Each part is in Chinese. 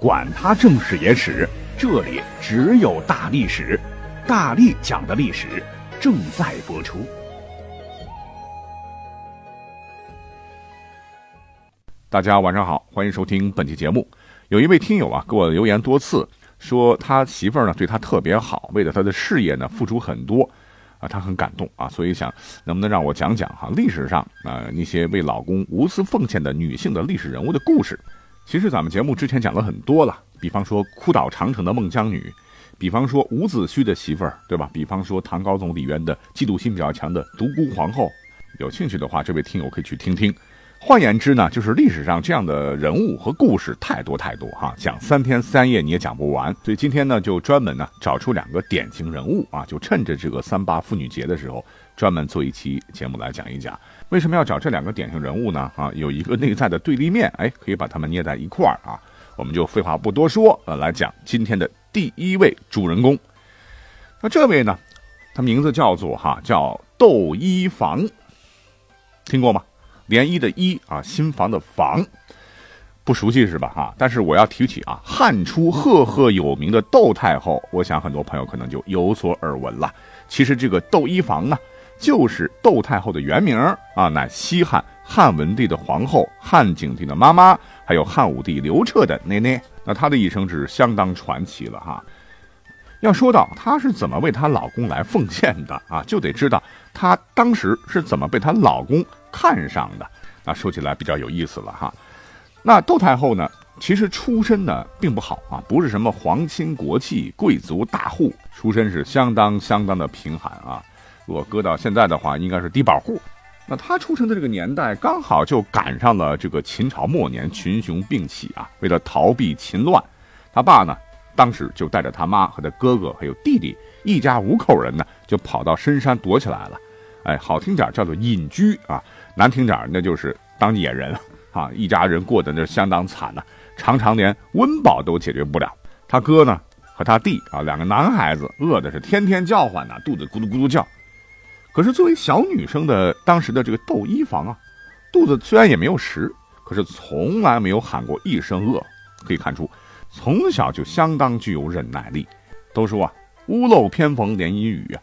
管他正史野史。这里只有大历史，大力讲的历史正在播出。大家晚上好，欢迎收听本期节目。有一位听友啊，给我留言多次，说他媳妇儿呢对他特别好，为了他的事业呢付出很多啊，他很感动啊，所以想能不能让我讲讲哈历史上啊那些为老公无私奉献的女性的历史人物的故事。其实咱们节目之前讲了很多了，比方说哭倒长城的孟姜女，比方说伍子胥的媳妇儿，对吧？比方说唐高宗李渊的嫉妒心比较强的独孤皇后。有兴趣的话，这位听友可以去听听。换言之呢，就是历史上这样的人物和故事太多太多哈，讲三天三夜你也讲不完。所以今天呢，就专门呢找出两个典型人物啊，就趁着这个三八妇女节的时候，专门做一期节目来讲一讲。为什么要找这两个典型人物呢？啊，有一个内在的对立面，哎，可以把他们捏在一块儿啊。我们就废话不多说，呃，来讲今天的第一位主人公。那这位呢，他名字叫做哈，叫窦漪房，听过吗？涟漪的漪啊，新房的房，不熟悉是吧？哈，但是我要提起啊，汉初赫赫有名的窦太后，我想很多朋友可能就有所耳闻了。其实这个窦漪房呢。就是窦太后的原名啊，乃西汉汉文帝的皇后，汉景帝的妈妈，还有汉武帝刘彻的奶奶。那她的一生是相当传奇了哈。要说到她是怎么为她老公来奉献的啊，就得知道她当时是怎么被她老公看上的。那说起来比较有意思了哈。那窦太后呢，其实出身呢并不好啊，不是什么皇亲国戚、贵族大户，出身是相当相当的贫寒啊。如果搁到现在的话，应该是低保户。那他出生的这个年代，刚好就赶上了这个秦朝末年群雄并起啊。为了逃避秦乱，他爸呢，当时就带着他妈和他哥哥还有弟弟，一家五口人呢，就跑到深山躲起来了。哎，好听点叫做隐居啊，难听点那就是当野人啊。一家人过得那相当惨呐，常常连温饱都解决不了。他哥呢和他弟啊，两个男孩子饿的是天天叫唤呐，肚子咕噜咕噜叫。可是作为小女生的当时的这个窦漪房啊，肚子虽然也没有食，可是从来没有喊过一声饿。可以看出，从小就相当具有忍耐力。都说啊，屋漏偏逢连阴雨啊。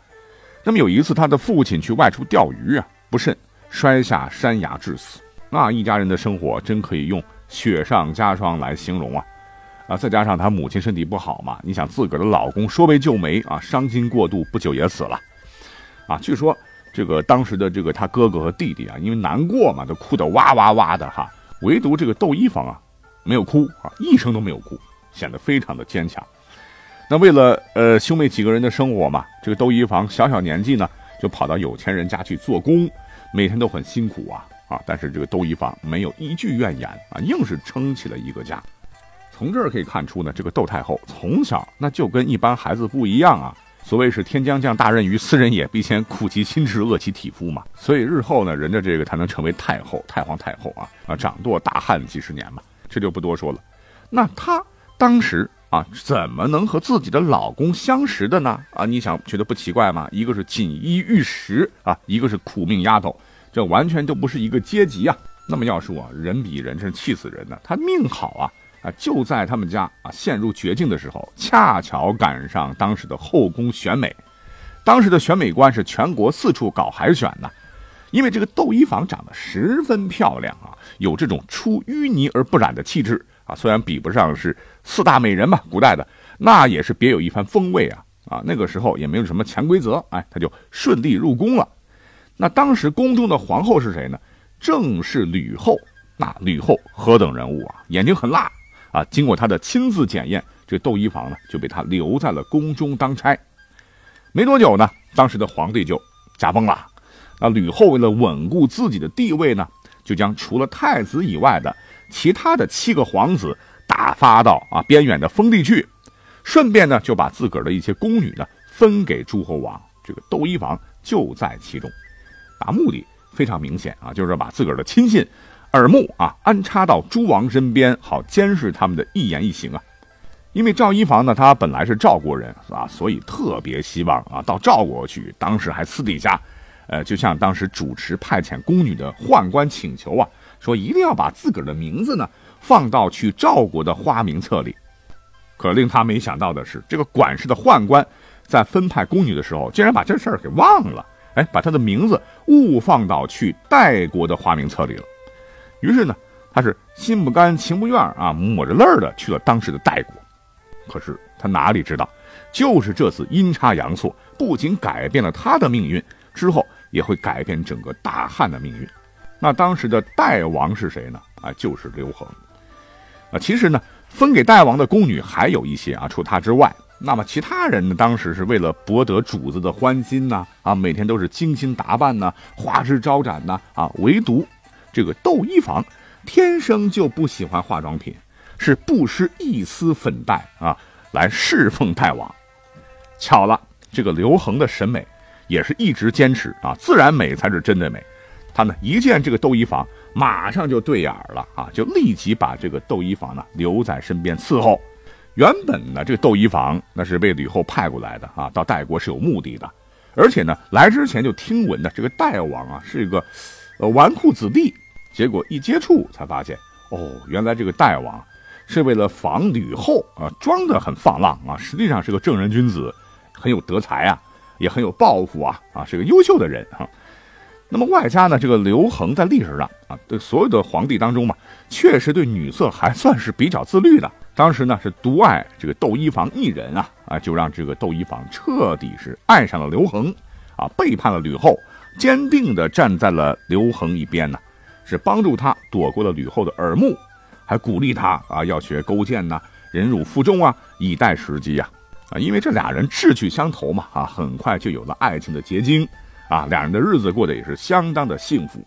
那么有一次，他的父亲去外出钓鱼啊，不慎摔下山崖致死。那一家人的生活真可以用雪上加霜来形容啊！啊，再加上他母亲身体不好嘛，你想自个儿的老公说没就没啊，伤心过度，不久也死了。啊，据说这个当时的这个他哥哥和弟弟啊，因为难过嘛，都哭得哇哇哇的哈。唯独这个窦漪房啊，没有哭啊，一声都没有哭，显得非常的坚强。那为了呃兄妹几个人的生活嘛，这个窦漪房小小年纪呢，就跑到有钱人家去做工，每天都很辛苦啊啊。但是这个窦漪房没有一句怨言啊，硬是撑起了一个家。从这儿可以看出呢，这个窦太后从小那就跟一般孩子不一样啊。所谓是天将降大任于斯人也，必先苦其心志，饿其体肤嘛。所以日后呢，人家这个才能成为太后、太皇太后啊啊，掌舵大汉几十年嘛，这就不多说了。那她当时啊，怎么能和自己的老公相识的呢？啊，你想觉得不奇怪吗？一个是锦衣玉食啊，一个是苦命丫头，这完全就不是一个阶级啊。那么要说啊，人比人真是气死人呢。她命好啊。啊，就在他们家啊陷入绝境的时候，恰巧赶上当时的后宫选美。当时的选美官是全国四处搞海选呢，因为这个窦漪房长得十分漂亮啊，有这种出淤泥而不染的气质啊。虽然比不上是四大美人嘛，古代的那也是别有一番风味啊啊。那个时候也没有什么潜规则，哎，他就顺利入宫了。那当时宫中的皇后是谁呢？正是吕后。那吕后何等人物啊，眼睛很辣。啊，经过他的亲自检验，这窦漪房呢就被他留在了宫中当差。没多久呢，当时的皇帝就驾崩了。那吕后为了稳固自己的地位呢，就将除了太子以外的其他的七个皇子打发到啊边远的封地去。顺便呢就把自个儿的一些宫女呢分给诸侯王，这个窦漪房就在其中，啊，目的非常明显啊，就是把自个儿的亲信耳目啊安插到诸王身边，好监视他们的一言一行啊。因为赵一房呢，他本来是赵国人啊，所以特别希望啊到赵国去。当时还私底下，呃，就像当时主持派遣宫女的宦官请求啊，说一定要把自个儿的名字呢放到去赵国的花名册里。可令他没想到的是，这个管事的宦官在分派宫女的时候，竟然把这事儿给忘了，哎，把他的名字误放到去代国的花名册里了。于是呢，他是心不甘情不愿啊，抹着泪儿的去了当时的代国。可是他哪里知道，就是这次阴差阳错，不仅改变了他的命运，之后也会改变整个大汉的命运。那当时的代王是谁呢？啊，就是刘恒。啊，其实呢，分给代王的宫女还有一些啊，除他之外，那么其他人呢，当时是为了博得主子的欢心呐，啊，每天都是精心打扮呐，花枝招展呐，啊，唯独这个窦漪房，天生就不喜欢化妆品。是不施一丝粉黛啊，来侍奉代王。巧了，这个刘恒的审美也是一直坚持啊，自然美才是真的美。他呢一见这个窦漪房，马上就对眼了啊，就立即把这个窦漪房呢留在身边伺候。原本呢，这个窦漪房那是被吕后派过来的啊，到代国是有目的的，而且呢来之前就听闻的这个代王啊是一个呃纨绔子弟，结果一接触才发现，哦，原来这个代王。是为了防吕后啊，装得很放浪啊，实际上是个正人君子，很有德才啊，也很有抱负啊啊，是个优秀的人啊。那么外加呢，这个刘恒在历史上啊，对所有的皇帝当中嘛，确实对女色还算是比较自律的。当时呢是独爱这个窦漪房一人啊啊，就让这个窦漪房彻底是爱上了刘恒啊，背叛了吕后，坚定地站在了刘恒一边呢，是帮助他躲过了吕后的耳目。还鼓励他啊，要学勾践呐，忍辱负重啊，以待时机呀，啊，因为这俩人志趣相投嘛，啊，很快就有了爱情的结晶，啊，两人的日子过得也是相当的幸福。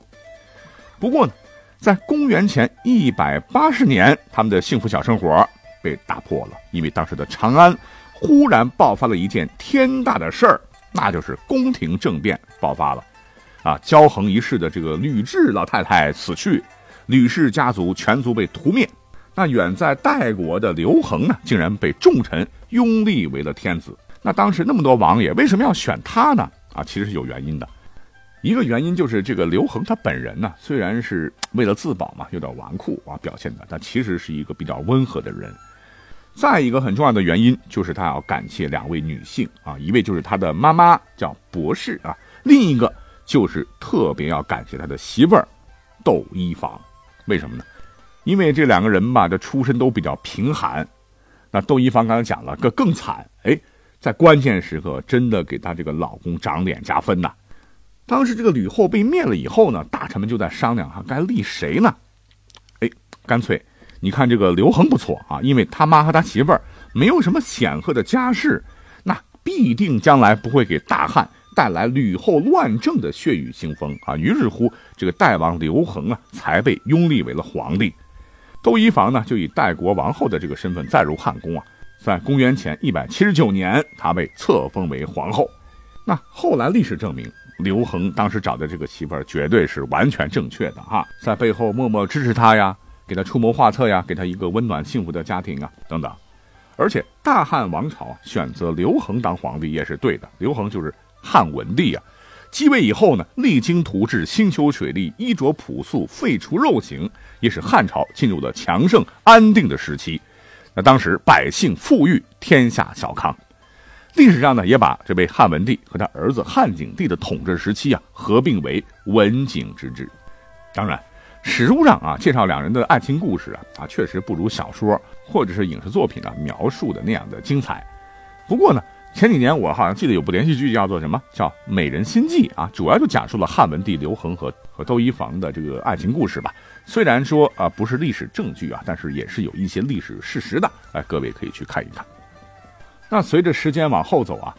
不过呢，在公元前一百八十年，他们的幸福小生活被打破了，因为当时的长安忽然爆发了一件天大的事儿，那就是宫廷政变爆发了，啊，骄横一世的这个吕雉老太太死去。吕氏家族全族被屠灭，那远在代国的刘恒呢，竟然被众臣拥立为了天子。那当时那么多王爷，为什么要选他呢？啊，其实是有原因的。一个原因就是这个刘恒他本人呢，虽然是为了自保嘛，有点纨绔啊表现的，但其实是一个比较温和的人。再一个很重要的原因就是他要感谢两位女性啊，一位就是他的妈妈叫博士啊，另一个就是特别要感谢他的媳妇儿窦漪房。为什么呢？因为这两个人吧，这出身都比较贫寒。那窦漪房刚才讲了个更惨，哎，在关键时刻真的给他这个老公长脸加分呐。当时这个吕后被灭了以后呢，大臣们就在商量哈，该立谁呢？哎，干脆你看这个刘恒不错啊，因为他妈和他媳妇儿没有什么显赫的家世，那必定将来不会给大汉。带来吕后乱政的血雨腥风啊！于是乎，这个代王刘恒啊，才被拥立为了皇帝。窦漪房呢，就以代国王后的这个身份再入汉宫啊。在公元前一百七十九年，他被册封为皇后。那后来历史证明，刘恒当时找的这个媳妇儿绝对是完全正确的哈，在背后默默支持他呀，给他出谋划策呀，给他一个温暖幸福的家庭啊，等等。而且大汉王朝选择刘恒当皇帝也是对的，刘恒就是。汉文帝啊，继位以后呢，励精图治，兴修水利，衣着朴素，废除肉刑，也使汉朝进入了强盛安定的时期。那当时百姓富裕，天下小康。历史上呢，也把这位汉文帝和他儿子汉景帝的统治时期啊，合并为文景之治。当然，史书上啊介绍两人的爱情故事啊，啊确实不如小说或者是影视作品啊描述的那样的精彩。不过呢。前几年我好像记得有部连续剧叫做什么叫《美人心计》啊，主要就讲述了汉文帝刘恒和和窦漪房的这个爱情故事吧。虽然说啊不是历史证据啊，但是也是有一些历史事实的，哎，各位可以去看一看。那随着时间往后走啊，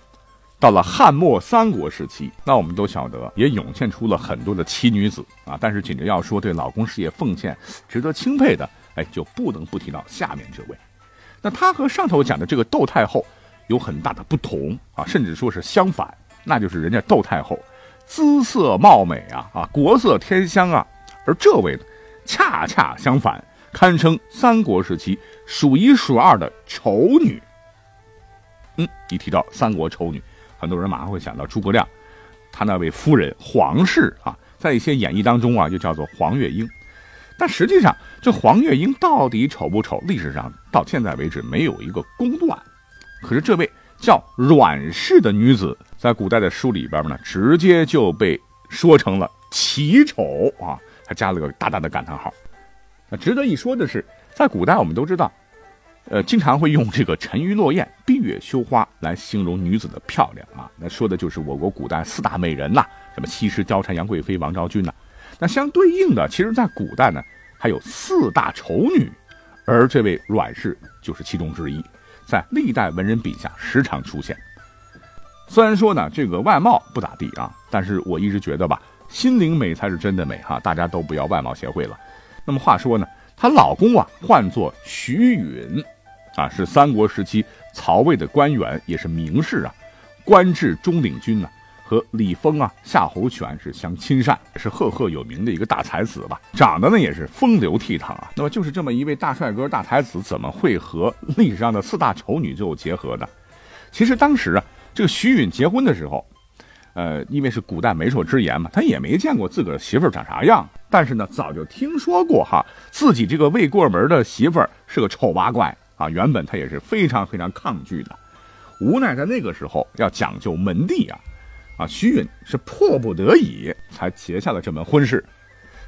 到了汉末三国时期，那我们都晓得也涌现出了很多的奇女子啊。但是紧着要说对老公事业奉献值得钦佩的，哎，就不能不提到下面这位。那他和上头讲的这个窦太后有很大的不同啊，甚至说是相反，那就是人家窦太后姿色貌美啊啊，国色天香啊，而这位呢，恰恰相反，堪称三国时期数一数二的丑女。嗯，一提到三国丑女，很多人马上会想到诸葛亮，他那位夫人黄氏啊，在一些演义当中啊，就叫做黄月英。但实际上，这黄月英到底丑不丑？历史上到现在为止没有一个公断。可是这位叫阮氏的女子，在古代的书里边呢，直接就被说成了奇丑啊，还加了个大大的感叹号。那值得一说的是，在古代我们都知道，呃，经常会用这个沉鱼落雁、闭月羞花来形容女子的漂亮啊。那说的就是我国古代四大美人呐，什么西施、貂蝉、杨贵妃、王昭君呐。那相对应的，其实，在古代呢，还有四大丑女，而这位阮氏就是其中之一，在历代文人笔下时常出现。虽然说呢，这个外貌不咋地啊，但是我一直觉得吧，心灵美才是真的美哈，大家都不要外貌协会了。那么话说呢，她老公啊，唤作徐允，啊，是三国时期曹魏的官员，也是名士啊，官至中领军呢。和李丰啊、夏侯权是相亲善，是赫赫有名的一个大才子吧？长得呢也是风流倜傥啊。那么就是这么一位大帅哥、大才子，怎么会和历史上的四大丑女最后结合呢？其实当时啊，这个徐允结婚的时候，呃，因为是古代媒妁之言嘛，他也没见过自个儿媳妇长啥样，但是呢，早就听说过哈，自己这个未过门的媳妇儿是个丑八怪啊。原本他也是非常非常抗拒的，无奈在那个时候要讲究门第啊。啊，徐允是迫不得已才结下了这门婚事。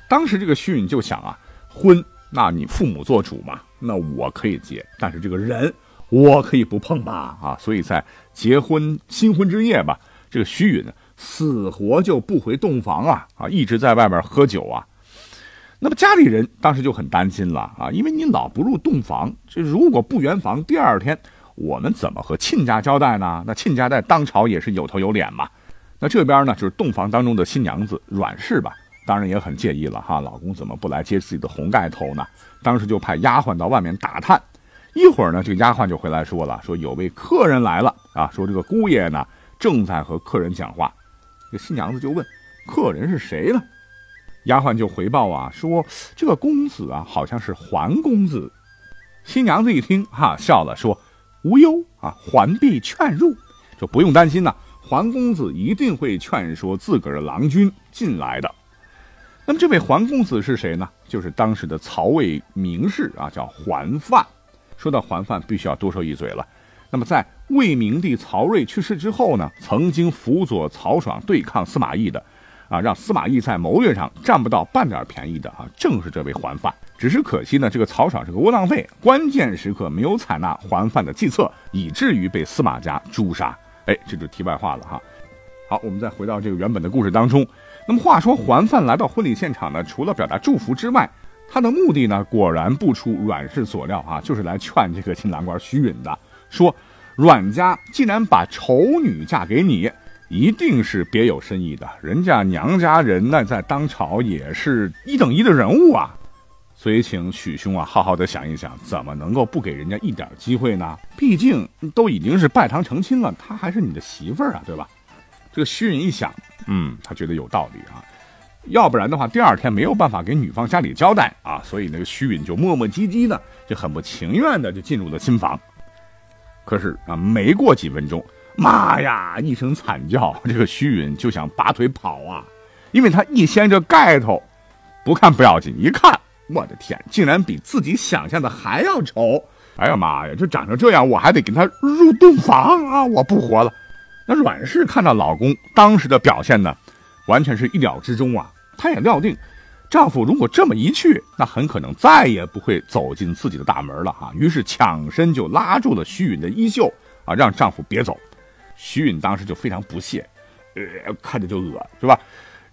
当时这个徐允就想啊，婚那你父母做主嘛，那我可以结，但是这个人我可以不碰吧？啊，所以在结婚新婚之夜吧，这个徐允死活就不回洞房啊啊，一直在外面喝酒啊。那么家里人当时就很担心了啊，因为你老不入洞房，这如果不圆房，第二天我们怎么和亲家交代呢？那亲家在当朝也是有头有脸嘛。那这边呢，就是洞房当中的新娘子阮氏吧，当然也很介意了哈，老公怎么不来接自己的红盖头呢？当时就派丫鬟到外面打探，一会儿呢，这个丫鬟就回来说了，说有位客人来了啊，说这个姑爷呢正在和客人讲话。这新娘子就问，客人是谁呢？丫鬟就回报啊，说这个公子啊，好像是桓公子。新娘子一听哈，笑了，说无忧啊，桓必劝入，就不用担心呐。桓公子一定会劝说自个儿的郎君进来的。那么这位桓公子是谁呢？就是当时的曹魏名士啊，叫桓范。说到桓范，必须要多说一嘴了。那么在魏明帝曹睿去世之后呢，曾经辅佐曹爽对抗司马懿的，啊，让司马懿在谋略上占不到半点便宜的啊，正是这位桓范。只是可惜呢，这个曹爽是个窝囊废，关键时刻没有采纳桓范的计策，以至于被司马家诛杀。哎，这就题外话了哈。好，我们再回到这个原本的故事当中。那么话说，桓范来到婚礼现场呢，除了表达祝福之外，他的目的呢，果然不出阮氏所料啊，就是来劝这个新郎官徐允的，说阮家既然把丑女嫁给你，一定是别有深意的。人家娘家人呢，在当朝也是一等一的人物啊。所以，请许兄啊，好好的想一想，怎么能够不给人家一点机会呢？毕竟都已经是拜堂成亲了，她还是你的媳妇儿啊，对吧？这个徐允一想，嗯，他觉得有道理啊，要不然的话，第二天没有办法给女方家里交代啊，所以那个徐允就磨磨唧唧的，就很不情愿的就进入了新房。可是啊，没过几分钟，妈呀，一声惨叫，这个徐允就想拔腿跑啊，因为他一掀这盖头，不看不要紧，一看。我的天，竟然比自己想象的还要丑！哎呀妈呀，就长成这样，我还得跟他入洞房啊！我不活了。那阮氏看到老公当时的表现呢，完全是意料之中啊。她也料定，丈夫如果这么一去，那很可能再也不会走进自己的大门了啊。于是抢身就拉住了徐允的衣袖啊，让丈夫别走。徐允当时就非常不屑，呃，看着就恶，是吧？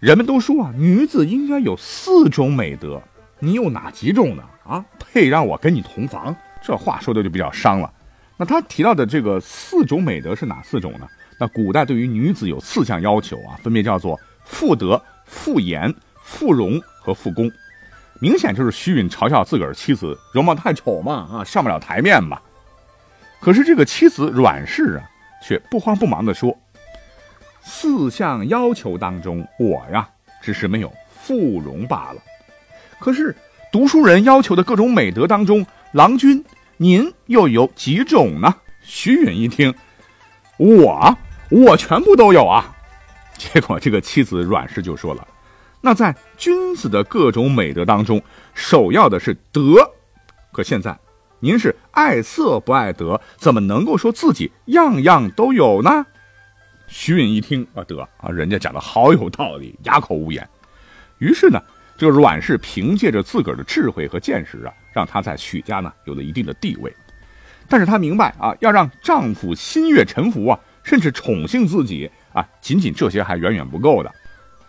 人们都说啊，女子应该有四种美德。你有哪几种呢？啊，配让我跟你同房？这话说的就比较伤了。那他提到的这个四种美德是哪四种呢？那古代对于女子有四项要求啊，分别叫做妇德、妇言、妇容和妇功。明显就是徐允嘲笑自个儿妻子容貌太丑嘛，啊，上不了台面嘛。可是这个妻子阮氏啊，却不慌不忙地说：“四项要求当中，我呀只是没有富容罢了。可是读书人要求的各种美德当中，郎君您又有几种呢？”徐允一听，我我全部都有啊。结果这个妻子阮氏就说了：“那在君子的各种美德当中，首要的是德。可现在。”您是爱色不爱德，怎么能够说自己样样都有呢？徐允一听啊，得啊，人家讲的好有道理，哑口无言。于是呢，这个阮氏凭借着自个儿的智慧和见识啊，让她在许家呢有了一定的地位。但是她明白啊，要让丈夫心悦诚服啊，甚至宠幸自己啊，仅仅这些还远远不够的。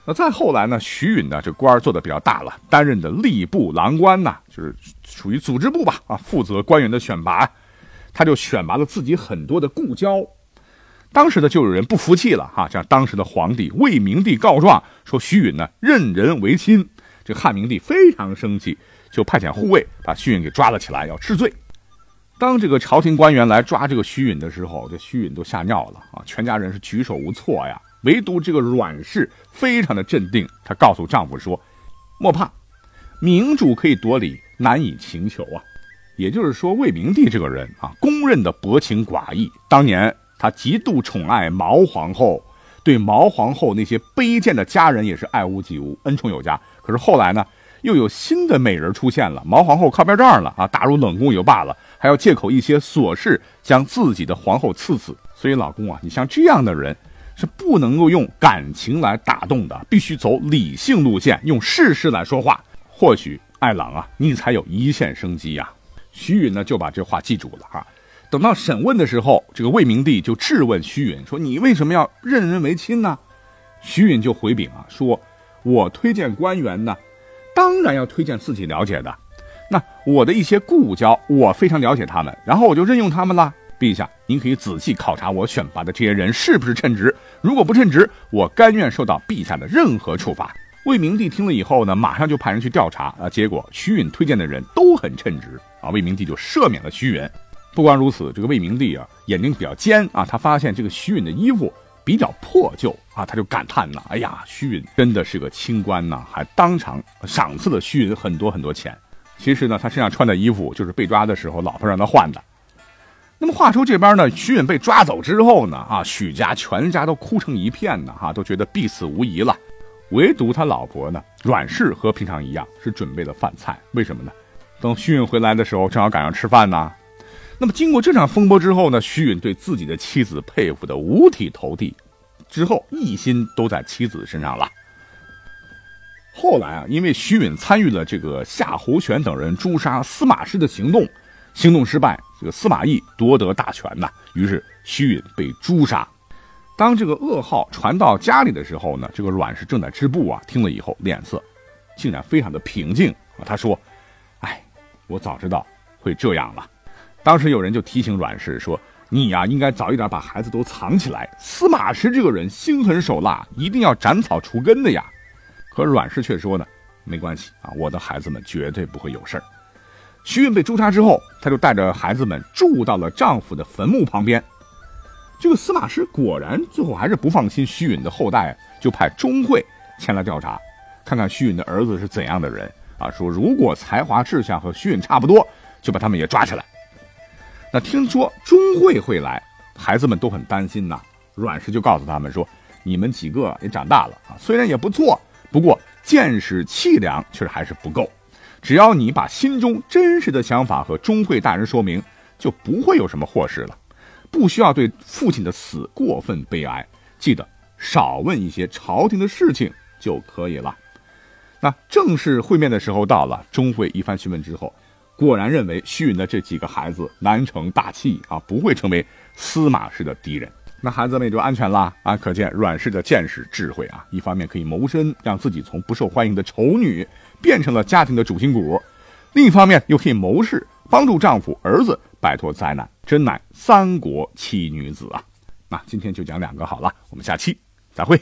那再后来呢？徐允呢，这官儿做的比较大了，担任的吏部郎官呐，就是属于组织部吧，啊，负责官员的选拔，他就选拔了自己很多的故交。当时呢，就有人不服气了，哈，向当时的皇帝魏明帝告状，说徐允呢任人唯亲。这汉明帝非常生气，就派遣护卫把徐允给抓了起来，要治罪。当这个朝廷官员来抓这个徐允的时候，这徐允都吓尿了啊，全家人是举手无措呀。唯独这个阮氏非常的镇定，她告诉丈夫说：“莫怕，明主可以夺礼，难以请求啊。”也就是说，魏明帝这个人啊，公认的薄情寡义。当年他极度宠爱毛皇后，对毛皇后那些卑贱的家人也是爱屋及乌，恩宠有加。可是后来呢，又有新的美人出现了，毛皇后靠边站了啊，打入冷宫也就罢了，还要借口一些琐事将自己的皇后赐死。所以，老公啊，你像这样的人。是不能够用感情来打动的，必须走理性路线，用事实来说话。或许爱郎啊，你才有一线生机呀。徐允呢就把这话记住了哈。等到审问的时候，这个魏明帝就质问徐允说：“你为什么要任人唯亲呢？”徐允就回禀啊，说：“我推荐官员呢，当然要推荐自己了解的。那我的一些故交，我非常了解他们，然后我就任用他们了。”陛下，您可以仔细考察我选拔的这些人是不是称职。如果不称职，我甘愿受到陛下的任何处罚。魏明帝听了以后呢，马上就派人去调查啊。结果徐允推荐的人都很称职啊，魏明帝就赦免了徐允。不光如此，这个魏明帝啊，眼睛比较尖啊，他发现这个徐允的衣服比较破旧啊，他就感叹呐：“哎呀，徐允真的是个清官呐！”还当场赏赐了徐允很多很多钱。其实呢，他身上穿的衣服就是被抓的时候老婆让他换的。那么话说这边呢，徐允被抓走之后呢，啊，许家全家都哭成一片呢，哈，都觉得必死无疑了。唯独他老婆呢，阮氏和平常一样，是准备了饭菜。为什么呢？等徐允回来的时候，正好赶上吃饭呢。那么经过这场风波之后呢，徐允对自己的妻子佩服的五体投地，之后一心都在妻子身上了。后来啊，因为徐允参与了这个夏侯玄等人诛杀司马师的行动。行动失败，这个司马懿夺得大权呐，于是徐允被诛杀。当这个噩耗传到家里的时候呢，这个阮氏正在织布啊，听了以后脸色竟然非常的平静啊。他说：“哎，我早知道会这样了。”当时有人就提醒阮氏说：“你呀，应该早一点把孩子都藏起来。司马师这个人心狠手辣，一定要斩草除根的呀。”可阮氏却说呢：“没关系啊，我的孩子们绝对不会有事儿。”徐允被诛杀之后，她就带着孩子们住到了丈夫的坟墓旁边。这个司马师果然最后还是不放心徐允的后代，就派钟会前来调查，看看徐允的儿子是怎样的人啊。说如果才华志向和徐允差不多，就把他们也抓起来。那听说钟会会来，孩子们都很担心呐。阮氏就告诉他们说：“你们几个也长大了啊，虽然也不错，不过见识气量确实还是不够。”只要你把心中真实的想法和钟会大人说明，就不会有什么祸事了。不需要对父亲的死过分悲哀，记得少问一些朝廷的事情就可以了。那正式会面的时候到了，钟会一番询问之后，果然认为徐允的这几个孩子难成大器啊，不会成为司马氏的敌人。那孩子们也就安全了啊！可见阮氏的见识智慧啊，一方面可以谋身，让自己从不受欢迎的丑女变成了家庭的主心骨；另一方面又可以谋事，帮助丈夫儿子摆脱灾难，真乃三国奇女子啊！那今天就讲两个好了，我们下期再会。